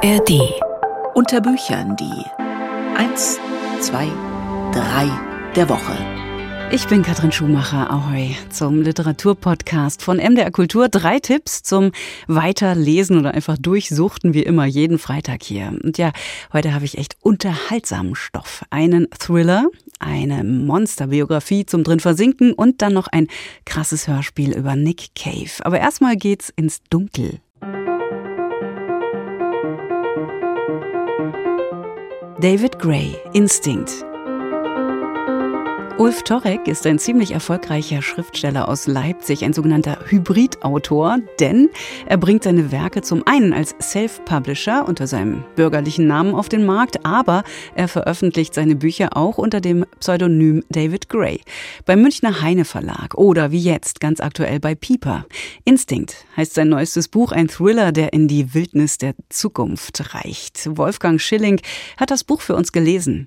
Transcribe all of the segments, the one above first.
ARD. Unter Büchern die 1, 2, 3 der Woche. Ich bin Katrin Schumacher. Ahoi zum Literaturpodcast von MDR Kultur. Drei Tipps zum Weiterlesen oder einfach durchsuchten, wie immer, jeden Freitag hier. Und ja, heute habe ich echt unterhaltsamen Stoff. Einen Thriller, eine Monsterbiografie zum drin versinken und dann noch ein krasses Hörspiel über Nick Cave. Aber erstmal geht's ins Dunkel. David Gray, Instinct. Ulf Torek ist ein ziemlich erfolgreicher Schriftsteller aus Leipzig, ein sogenannter Hybridautor, denn er bringt seine Werke zum einen als Self-Publisher unter seinem bürgerlichen Namen auf den Markt, aber er veröffentlicht seine Bücher auch unter dem Pseudonym David Gray beim Münchner Heine Verlag oder wie jetzt ganz aktuell bei Pieper. Instinct heißt sein neuestes Buch, ein Thriller, der in die Wildnis der Zukunft reicht. Wolfgang Schilling hat das Buch für uns gelesen.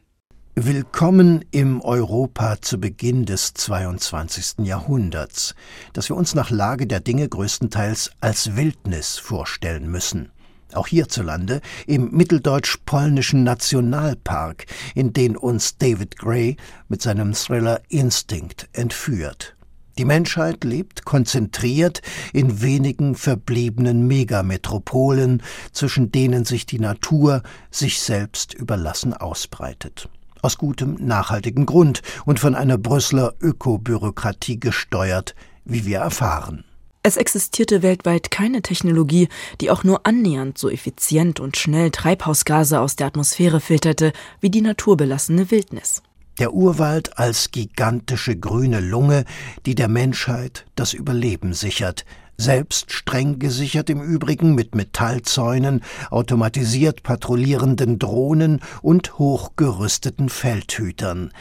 Willkommen im Europa zu Beginn des 22. Jahrhunderts, das wir uns nach Lage der Dinge größtenteils als Wildnis vorstellen müssen. Auch hierzulande im mitteldeutsch-polnischen Nationalpark, in den uns David Gray mit seinem Thriller Instinct entführt. Die Menschheit lebt konzentriert in wenigen verbliebenen Megametropolen, zwischen denen sich die Natur sich selbst überlassen ausbreitet aus gutem, nachhaltigem Grund und von einer Brüsseler Ökobürokratie gesteuert, wie wir erfahren. Es existierte weltweit keine Technologie, die auch nur annähernd so effizient und schnell Treibhausgase aus der Atmosphäre filterte wie die naturbelassene Wildnis. Der Urwald als gigantische grüne Lunge, die der Menschheit das Überleben sichert, selbst streng gesichert im Übrigen mit Metallzäunen, automatisiert patrouillierenden Drohnen und hochgerüsteten Feldhütern.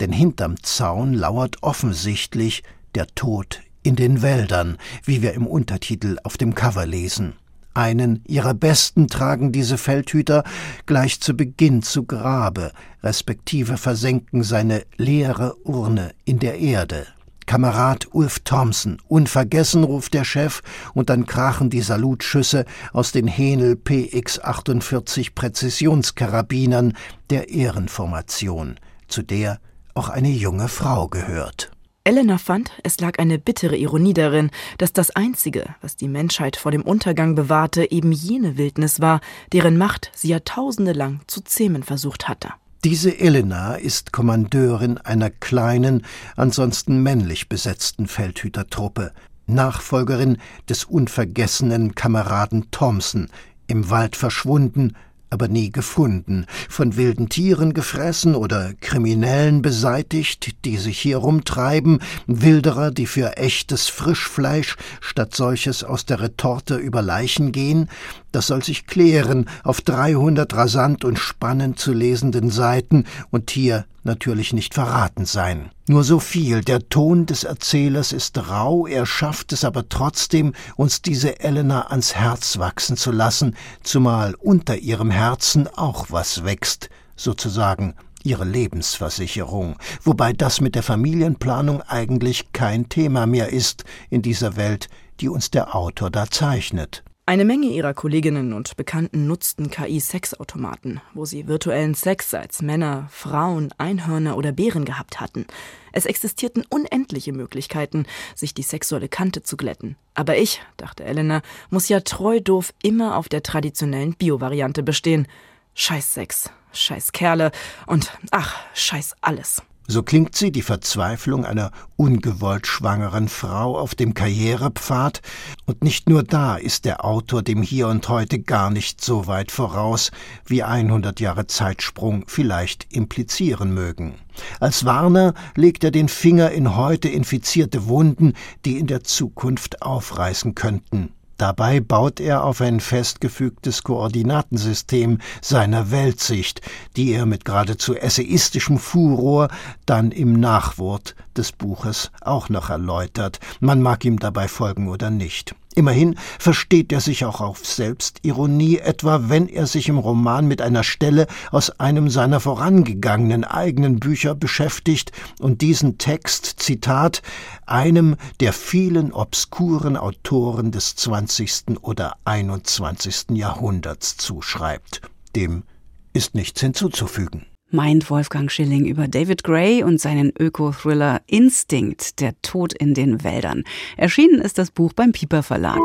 Denn hinterm Zaun lauert offensichtlich der Tod in den Wäldern, wie wir im Untertitel auf dem Cover lesen. Einen ihrer besten tragen diese Feldhüter gleich zu Beginn zu Grabe, respektive versenken seine leere Urne in der Erde. Kamerad Ulf Thompson, unvergessen, ruft der Chef, und dann krachen die Salutschüsse aus den Henel PX-48 Präzisionskarabinern der Ehrenformation, zu der auch eine junge Frau gehört. Elena fand, es lag eine bittere Ironie darin, dass das Einzige, was die Menschheit vor dem Untergang bewahrte, eben jene Wildnis war, deren Macht sie Jahrtausende lang zu zähmen versucht hatte. Diese Elena ist Kommandeurin einer kleinen, ansonsten männlich besetzten Feldhütertruppe, Nachfolgerin des unvergessenen Kameraden Thompson, im Wald verschwunden, aber nie gefunden, von wilden Tieren gefressen oder Kriminellen beseitigt, die sich hier rumtreiben, Wilderer, die für echtes Frischfleisch statt solches aus der Retorte über Leichen gehen, das soll sich klären auf 300 rasant und spannend zu lesenden Seiten und hier natürlich nicht verraten sein. Nur so viel, der Ton des Erzählers ist rau, er schafft es aber trotzdem, uns diese Elena ans Herz wachsen zu lassen, zumal unter ihrem Herzen auch was wächst, sozusagen ihre Lebensversicherung, wobei das mit der Familienplanung eigentlich kein Thema mehr ist in dieser Welt, die uns der Autor da zeichnet. Eine Menge ihrer Kolleginnen und Bekannten nutzten KI-Sexautomaten, wo sie virtuellen Sex als Männer, Frauen, Einhörner oder Bären gehabt hatten. Es existierten unendliche Möglichkeiten, sich die sexuelle Kante zu glätten. Aber ich, dachte Elena, muss ja treu doof immer auf der traditionellen Bio-Variante bestehen. Scheiß Sex, scheiß Kerle und ach, scheiß alles. So klingt sie die Verzweiflung einer ungewollt schwangeren Frau auf dem Karrierepfad, und nicht nur da ist der Autor dem Hier und Heute gar nicht so weit voraus, wie 100 Jahre Zeitsprung vielleicht implizieren mögen. Als Warner legt er den Finger in heute infizierte Wunden, die in der Zukunft aufreißen könnten. Dabei baut er auf ein festgefügtes Koordinatensystem seiner Weltsicht, die er mit geradezu essayistischem Furor dann im Nachwort des Buches auch noch erläutert. Man mag ihm dabei folgen oder nicht. Immerhin versteht er sich auch auf Selbstironie, etwa wenn er sich im Roman mit einer Stelle aus einem seiner vorangegangenen eigenen Bücher beschäftigt und diesen Text, Zitat, einem der vielen obskuren Autoren des 20. oder 21. Jahrhunderts zuschreibt. Dem ist nichts hinzuzufügen meint Wolfgang Schilling über David Gray und seinen Öko-Thriller Instinct, der Tod in den Wäldern. Erschienen ist das Buch beim Pieper Verlag.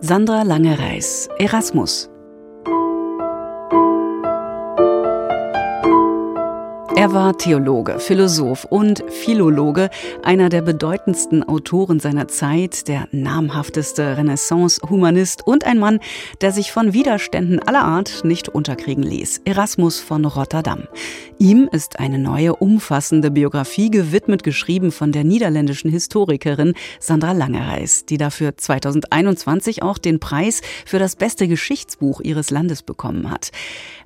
Sandra Lange-Reis, Erasmus, Er war Theologe, Philosoph und Philologe, einer der bedeutendsten Autoren seiner Zeit, der namhafteste Renaissance-Humanist und ein Mann, der sich von Widerständen aller Art nicht unterkriegen ließ. Erasmus von Rotterdam. Ihm ist eine neue, umfassende Biografie gewidmet, geschrieben von der niederländischen Historikerin Sandra Langereis, die dafür 2021 auch den Preis für das beste Geschichtsbuch ihres Landes bekommen hat.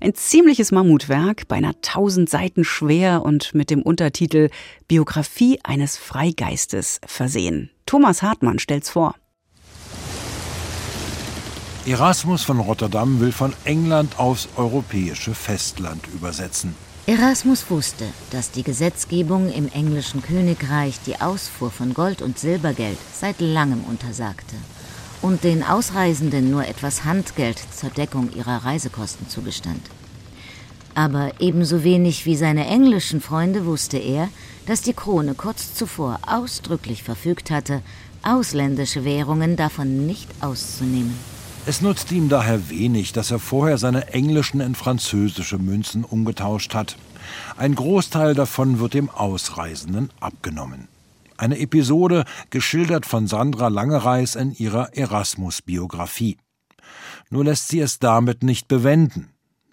Ein ziemliches Mammutwerk, beinahe 1000 Seiten schwer und mit dem Untertitel Biografie eines Freigeistes versehen. Thomas Hartmann stellt's vor. Erasmus von Rotterdam will von England aufs europäische Festland übersetzen. Erasmus wusste, dass die Gesetzgebung im englischen Königreich die Ausfuhr von Gold und Silbergeld seit langem untersagte und den Ausreisenden nur etwas Handgeld zur Deckung ihrer Reisekosten zugestand. Aber ebenso wenig wie seine englischen Freunde wusste er, dass die Krone kurz zuvor ausdrücklich verfügt hatte, ausländische Währungen davon nicht auszunehmen. Es nutzt ihm daher wenig, dass er vorher seine englischen in französische Münzen umgetauscht hat. Ein Großteil davon wird dem Ausreisenden abgenommen. Eine Episode geschildert von Sandra Langereis in ihrer Erasmus-Biografie. Nur lässt sie es damit nicht bewenden.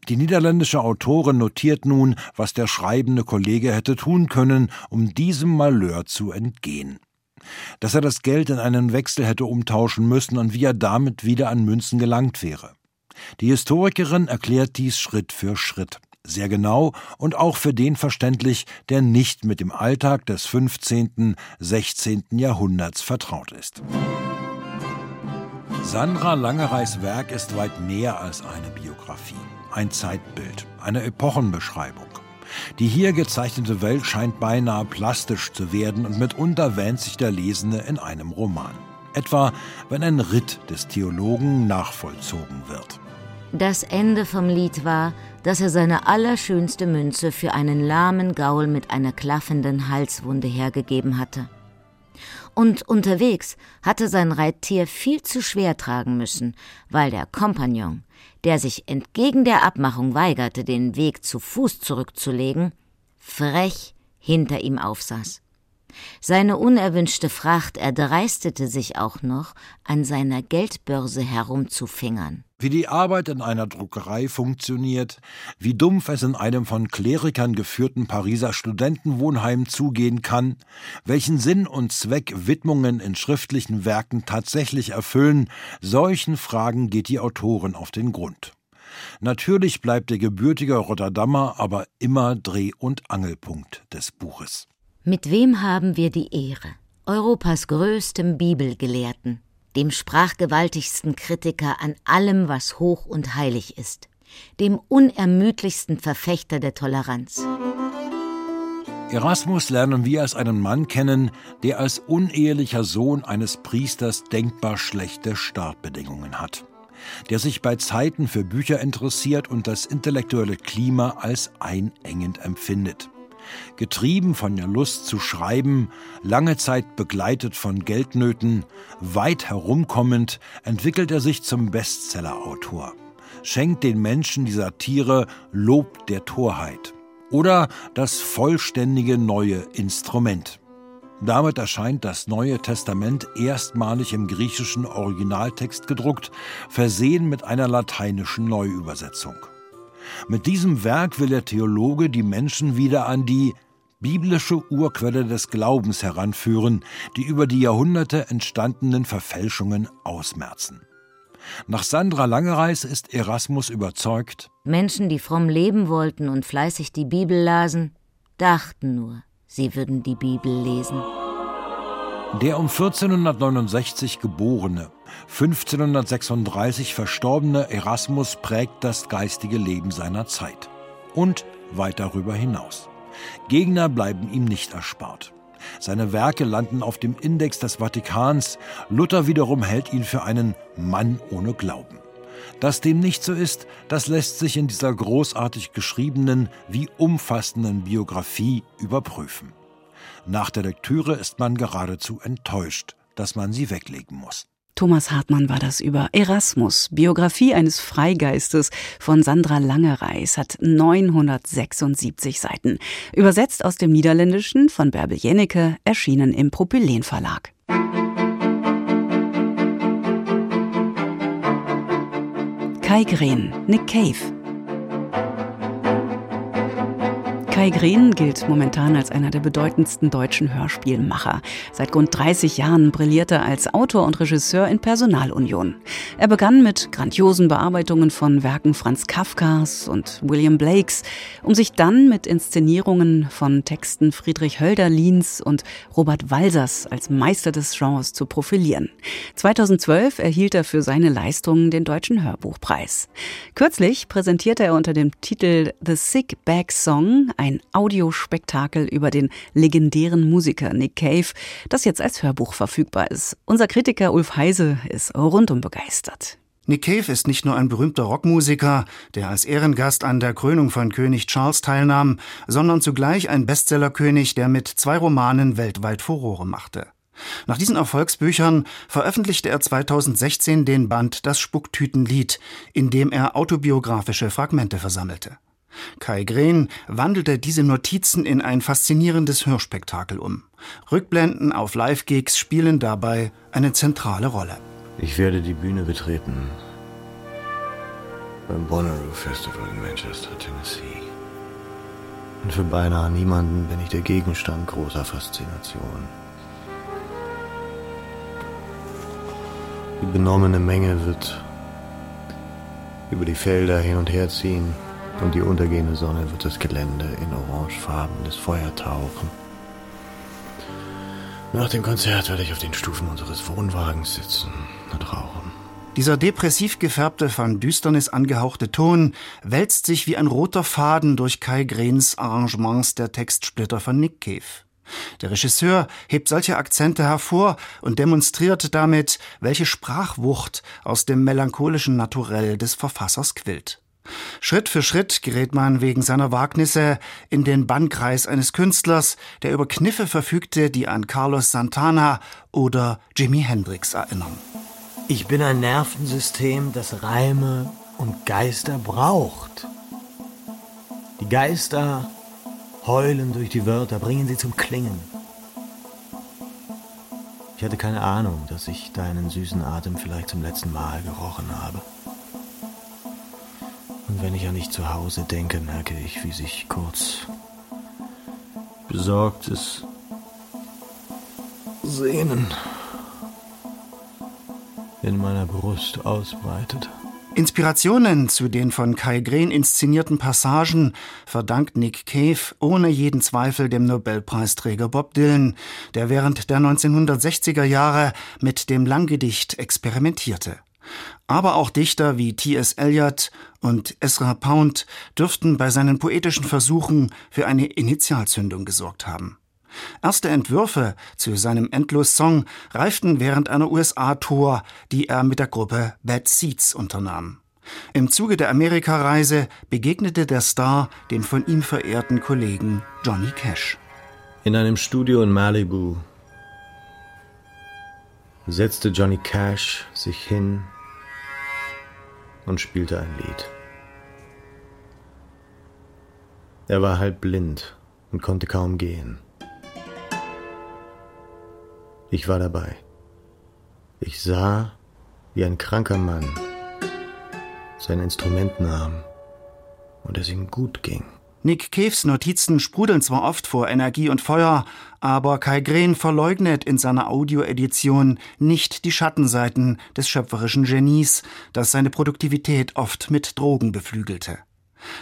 Die niederländische Autorin notiert nun, was der schreibende Kollege hätte tun können, um diesem Malheur zu entgehen. Dass er das Geld in einen Wechsel hätte umtauschen müssen und wie er damit wieder an Münzen gelangt wäre. Die Historikerin erklärt dies Schritt für Schritt sehr genau und auch für den verständlich, der nicht mit dem Alltag des 15., 16. Jahrhunderts vertraut ist. Sandra Langereis Werk ist weit mehr als eine Biografie ein Zeitbild, eine Epochenbeschreibung. Die hier gezeichnete Welt scheint beinahe plastisch zu werden und mitunter wähnt sich der Lesende in einem Roman. Etwa, wenn ein Ritt des Theologen nachvollzogen wird. Das Ende vom Lied war, dass er seine allerschönste Münze für einen lahmen Gaul mit einer klaffenden Halswunde hergegeben hatte. Und unterwegs hatte sein Reittier viel zu schwer tragen müssen, weil der Kompagnon, der sich entgegen der Abmachung weigerte, den Weg zu Fuß zurückzulegen, frech hinter ihm aufsaß. Seine unerwünschte Fracht erdreistete sich auch noch, an seiner Geldbörse herumzufingern. Wie die Arbeit in einer Druckerei funktioniert, wie dumpf es in einem von Klerikern geführten Pariser Studentenwohnheim zugehen kann, welchen Sinn und Zweck Widmungen in schriftlichen Werken tatsächlich erfüllen, solchen Fragen geht die Autorin auf den Grund. Natürlich bleibt der gebürtige Rotterdammer aber immer Dreh- und Angelpunkt des Buches. Mit wem haben wir die Ehre? Europas größtem Bibelgelehrten, dem sprachgewaltigsten Kritiker an allem, was hoch und heilig ist, dem unermüdlichsten Verfechter der Toleranz. Erasmus lernen wir als einen Mann kennen, der als unehelicher Sohn eines Priesters denkbar schlechte Startbedingungen hat, der sich bei Zeiten für Bücher interessiert und das intellektuelle Klima als einengend empfindet. Getrieben von der Lust zu schreiben, lange Zeit begleitet von Geldnöten, weit herumkommend, entwickelt er sich zum Bestsellerautor. Schenkt den Menschen die Satire Lob der Torheit oder das vollständige neue Instrument. Damit erscheint das Neue Testament erstmalig im griechischen Originaltext gedruckt, versehen mit einer lateinischen Neuübersetzung. Mit diesem Werk will der Theologe die Menschen wieder an die biblische Urquelle des Glaubens heranführen, die über die Jahrhunderte entstandenen Verfälschungen ausmerzen. Nach Sandra Langereis ist Erasmus überzeugt, Menschen, die fromm leben wollten und fleißig die Bibel lasen, dachten nur, sie würden die Bibel lesen. Der um 1469 geborene, 1536 verstorbene Erasmus prägt das geistige Leben seiner Zeit und weit darüber hinaus. Gegner bleiben ihm nicht erspart. Seine Werke landen auf dem Index des Vatikans. Luther wiederum hält ihn für einen Mann ohne Glauben. Dass dem nicht so ist, das lässt sich in dieser großartig geschriebenen wie umfassenden Biografie überprüfen. Nach der Lektüre ist man geradezu enttäuscht, dass man sie weglegen muss. Thomas Hartmann war das über Erasmus, Biografie eines Freigeistes von Sandra Langereis, hat 976 Seiten. Übersetzt aus dem Niederländischen von Bärbel Jennecke, erschienen im Propylen Verlag. Kai Green, Nick Cave, Kai Green gilt momentan als einer der bedeutendsten deutschen Hörspielmacher. Seit rund 30 Jahren brilliert er als Autor und Regisseur in Personalunion. Er begann mit grandiosen Bearbeitungen von Werken Franz Kafkas und William Blakes, um sich dann mit Inszenierungen von Texten Friedrich Hölderlins und Robert Walsers als Meister des Genres zu profilieren. 2012 erhielt er für seine Leistungen den Deutschen Hörbuchpreis. Kürzlich präsentierte er unter dem Titel The Sick Bag Song ein Audiospektakel über den legendären Musiker Nick Cave, das jetzt als Hörbuch verfügbar ist. Unser Kritiker Ulf Heise ist rundum begeistert. Nick Cave ist nicht nur ein berühmter Rockmusiker, der als Ehrengast an der Krönung von König Charles teilnahm, sondern zugleich ein Bestsellerkönig, der mit zwei Romanen weltweit Furore machte. Nach diesen Erfolgsbüchern veröffentlichte er 2016 den Band Das Spucktütenlied, in dem er autobiografische Fragmente versammelte. Kai Green wandelte diese Notizen in ein faszinierendes Hörspektakel um. Rückblenden auf Live-Gigs spielen dabei eine zentrale Rolle. Ich werde die Bühne betreten beim Bonnaroo Festival in Manchester, Tennessee. Und für beinahe niemanden bin ich der Gegenstand großer Faszination. Die benommene Menge wird über die Felder hin und her ziehen und die untergehende Sonne wird das Gelände in orangefarbenes Feuer tauchen. Nach dem Konzert werde ich auf den Stufen unseres Wohnwagens sitzen und rauchen. Dieser depressiv gefärbte, von Düsternis angehauchte Ton wälzt sich wie ein roter Faden durch Kai Grens Arrangements der Textsplitter von Nick Cave. Der Regisseur hebt solche Akzente hervor und demonstriert damit, welche Sprachwucht aus dem melancholischen Naturell des Verfassers quillt. Schritt für Schritt gerät man wegen seiner Wagnisse in den Bannkreis eines Künstlers, der über Kniffe verfügte, die an Carlos Santana oder Jimi Hendrix erinnern. Ich bin ein Nervensystem, das Reime und Geister braucht. Die Geister heulen durch die Wörter, bringen sie zum Klingen. Ich hatte keine Ahnung, dass ich deinen süßen Atem vielleicht zum letzten Mal gerochen habe. Und wenn ich an dich zu Hause denke, merke ich, wie sich kurz besorgtes Sehnen in meiner Brust ausbreitet. Inspirationen zu den von Kai Green inszenierten Passagen verdankt Nick Cave ohne jeden Zweifel dem Nobelpreisträger Bob Dylan, der während der 1960er Jahre mit dem Langgedicht experimentierte. Aber auch Dichter wie T.S. Eliot und Ezra Pound dürften bei seinen poetischen Versuchen für eine Initialzündung gesorgt haben. Erste Entwürfe zu seinem Endlos-Song reiften während einer USA-Tour, die er mit der Gruppe Bad Seeds unternahm. Im Zuge der Amerikareise begegnete der Star dem von ihm verehrten Kollegen Johnny Cash. In einem Studio in Malibu setzte Johnny Cash sich hin und spielte ein Lied. Er war halb blind und konnte kaum gehen. Ich war dabei. Ich sah, wie ein kranker Mann sein Instrument nahm und es ihm gut ging. Nick Caves Notizen sprudeln zwar oft vor Energie und Feuer, aber Kai Green verleugnet in seiner Audioedition nicht die Schattenseiten des schöpferischen Genies, das seine Produktivität oft mit Drogen beflügelte.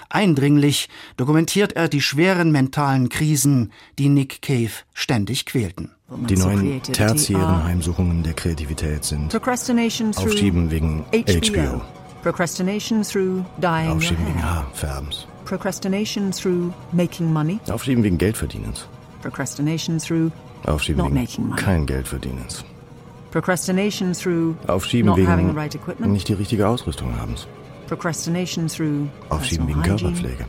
Eindringlich dokumentiert er die schweren mentalen Krisen, die Nick Cave ständig quälten. Die neuen tertiären Heimsuchungen der Kreativität sind Aufschieben wegen HBO, Procrastination through dying Aufschieben wegen Haarfärbens, Procrastination through making money. Aufschieben wegen Geldverdienens, Procrastination through Aufschieben not wegen making money. kein Geldverdienens, Procrastination through Aufschieben not having the wegen right equipment. nicht die richtige Ausrüstung habens, Procrastination through Aufschieben wegen hygiene. Körperpflege,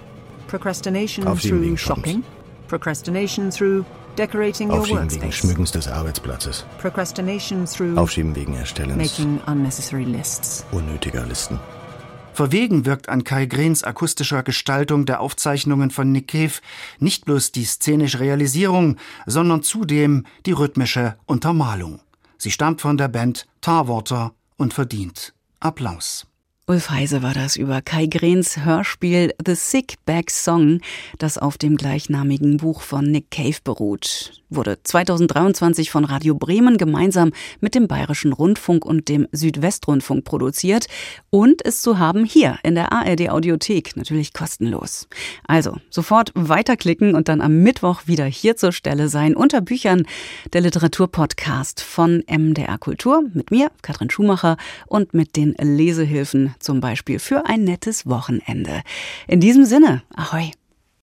Procrastination Aufschieben through wegen shopping. Procrastination through decorating your Aufschieben wegen workspace. Schmückens des Arbeitsplatzes, Procrastination through Aufschieben wegen Erstellens making unnecessary lists. unnötiger Listen. Verwegen wirkt an Kai Greens akustischer Gestaltung der Aufzeichnungen von Nick Cave nicht bloß die szenische Realisierung, sondern zudem die rhythmische Untermalung. Sie stammt von der Band Tarwater und verdient Applaus. Ulf Heise war das über Kai Grens Hörspiel The Sick Bag Song, das auf dem gleichnamigen Buch von Nick Cave beruht. Wurde 2023 von Radio Bremen gemeinsam mit dem Bayerischen Rundfunk und dem Südwestrundfunk produziert und ist zu haben hier in der ARD Audiothek, natürlich kostenlos. Also sofort weiterklicken und dann am Mittwoch wieder hier zur Stelle sein unter Büchern der Literaturpodcast von MDR Kultur mit mir, Katrin Schumacher und mit den Lesehilfen zum Beispiel für ein nettes Wochenende. In diesem Sinne, ahoi!